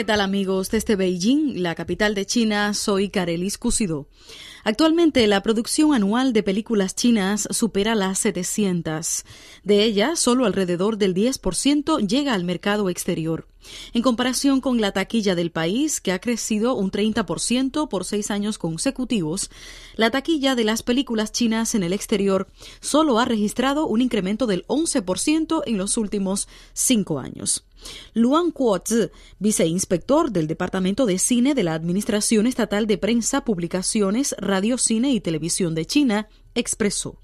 ¿qué tal amigos? Desde Beijing, la capital de China, soy Karelis Kusido. Actualmente la producción anual de películas chinas supera las 700. De ellas, solo alrededor del 10% llega al mercado exterior. En comparación con la taquilla del país, que ha crecido un 30% por seis años consecutivos, la taquilla de las películas chinas en el exterior solo ha registrado un incremento del 11% en los últimos cinco años. Luan Kuozi, viceinspector del Departamento de Cine de la Administración Estatal de Prensa, Publicaciones, Radio, Cine y Televisión de China, expresó.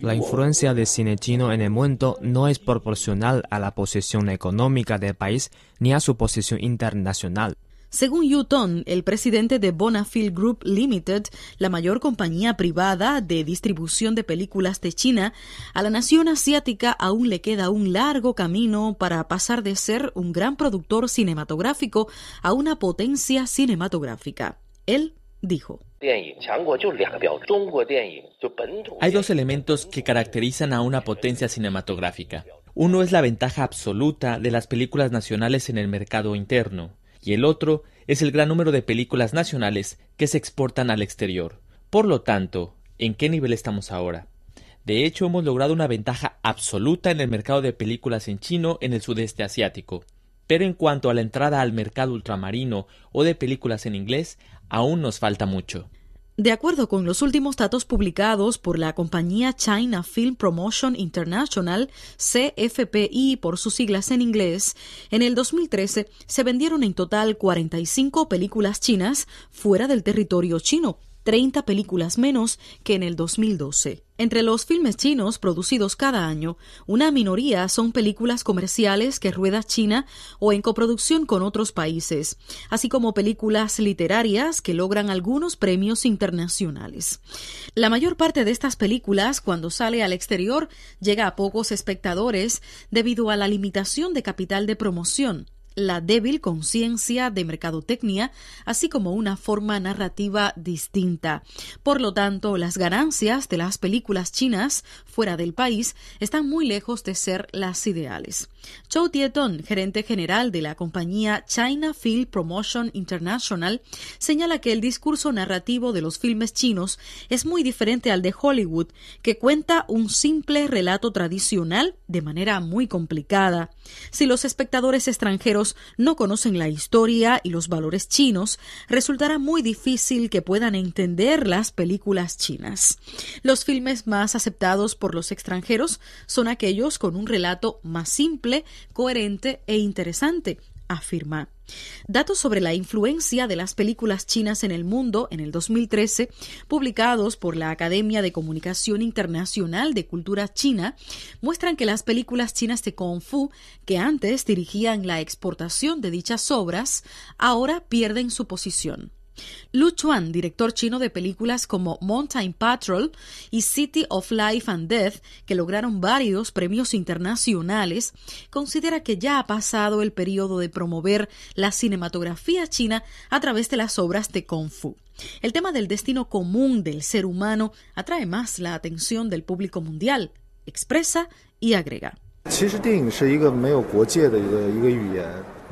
La influencia del cine chino en el mundo no es proporcional a la posición económica del país ni a su posición internacional. Según Yu Ton, el presidente de Bonafil Group Limited, la mayor compañía privada de distribución de películas de China, a la nación asiática aún le queda un largo camino para pasar de ser un gran productor cinematográfico a una potencia cinematográfica. Él dijo. Hay dos elementos que caracterizan a una potencia cinematográfica. Uno es la ventaja absoluta de las películas nacionales en el mercado interno y el otro es el gran número de películas nacionales que se exportan al exterior. Por lo tanto, ¿en qué nivel estamos ahora? De hecho, hemos logrado una ventaja absoluta en el mercado de películas en chino en el sudeste asiático. Pero en cuanto a la entrada al mercado ultramarino o de películas en inglés, aún nos falta mucho. De acuerdo con los últimos datos publicados por la compañía China Film Promotion International, CFPI por sus siglas en inglés, en el 2013 se vendieron en total 45 películas chinas fuera del territorio chino, 30 películas menos que en el 2012. Entre los filmes chinos producidos cada año, una minoría son películas comerciales que rueda China o en coproducción con otros países, así como películas literarias que logran algunos premios internacionales. La mayor parte de estas películas, cuando sale al exterior, llega a pocos espectadores debido a la limitación de capital de promoción la débil conciencia de mercadotecnia, así como una forma narrativa distinta. Por lo tanto, las ganancias de las películas chinas fuera del país están muy lejos de ser las ideales. Zhou Tieton, gerente general de la compañía China Film Promotion International, señala que el discurso narrativo de los filmes chinos es muy diferente al de Hollywood, que cuenta un simple relato tradicional de manera muy complicada. Si los espectadores extranjeros no conocen la historia y los valores chinos, resultará muy difícil que puedan entender las películas chinas. Los filmes más aceptados por los extranjeros son aquellos con un relato más simple, coherente e interesante, afirma. Datos sobre la influencia de las películas chinas en el mundo en el 2013, publicados por la Academia de Comunicación Internacional de Cultura China, muestran que las películas chinas de Kung Fu, que antes dirigían la exportación de dichas obras, ahora pierden su posición. Lu Chuan, director chino de películas como Mountain Patrol y City of Life and Death, que lograron varios premios internacionales, considera que ya ha pasado el periodo de promover la cinematografía china a través de las obras de Kung Fu. El tema del destino común del ser humano atrae más la atención del público mundial, expresa y agrega.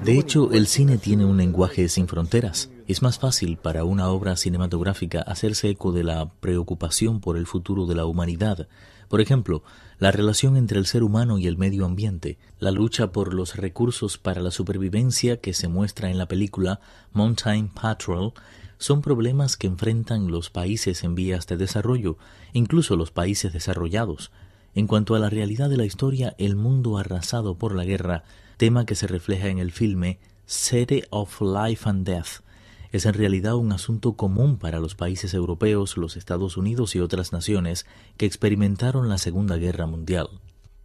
De hecho, el cine tiene un lenguaje sin fronteras. Es más fácil para una obra cinematográfica hacerse eco de la preocupación por el futuro de la humanidad. Por ejemplo, la relación entre el ser humano y el medio ambiente, la lucha por los recursos para la supervivencia que se muestra en la película Mountain Patrol, son problemas que enfrentan los países en vías de desarrollo, incluso los países desarrollados. En cuanto a la realidad de la historia, el mundo arrasado por la guerra, tema que se refleja en el filme City of Life and Death, es en realidad un asunto común para los países europeos, los Estados Unidos y otras naciones que experimentaron la Segunda Guerra Mundial.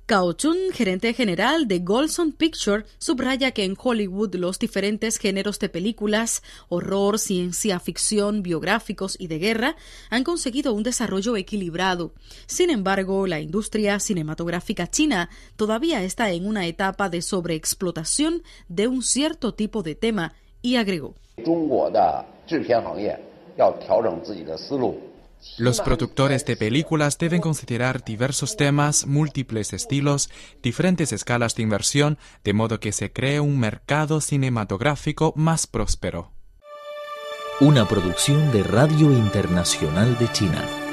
Cao Chun, gerente general de Golson Picture, subraya que en Hollywood los diferentes géneros de películas, horror, ciencia ficción, biográficos y de guerra, han conseguido un desarrollo equilibrado. Sin embargo, la industria cinematográfica china todavía está en una etapa de sobreexplotación de un cierto tipo de tema y agregó. Los productores de películas deben considerar diversos temas, múltiples estilos, diferentes escalas de inversión, de modo que se cree un mercado cinematográfico más próspero. Una producción de Radio Internacional de China.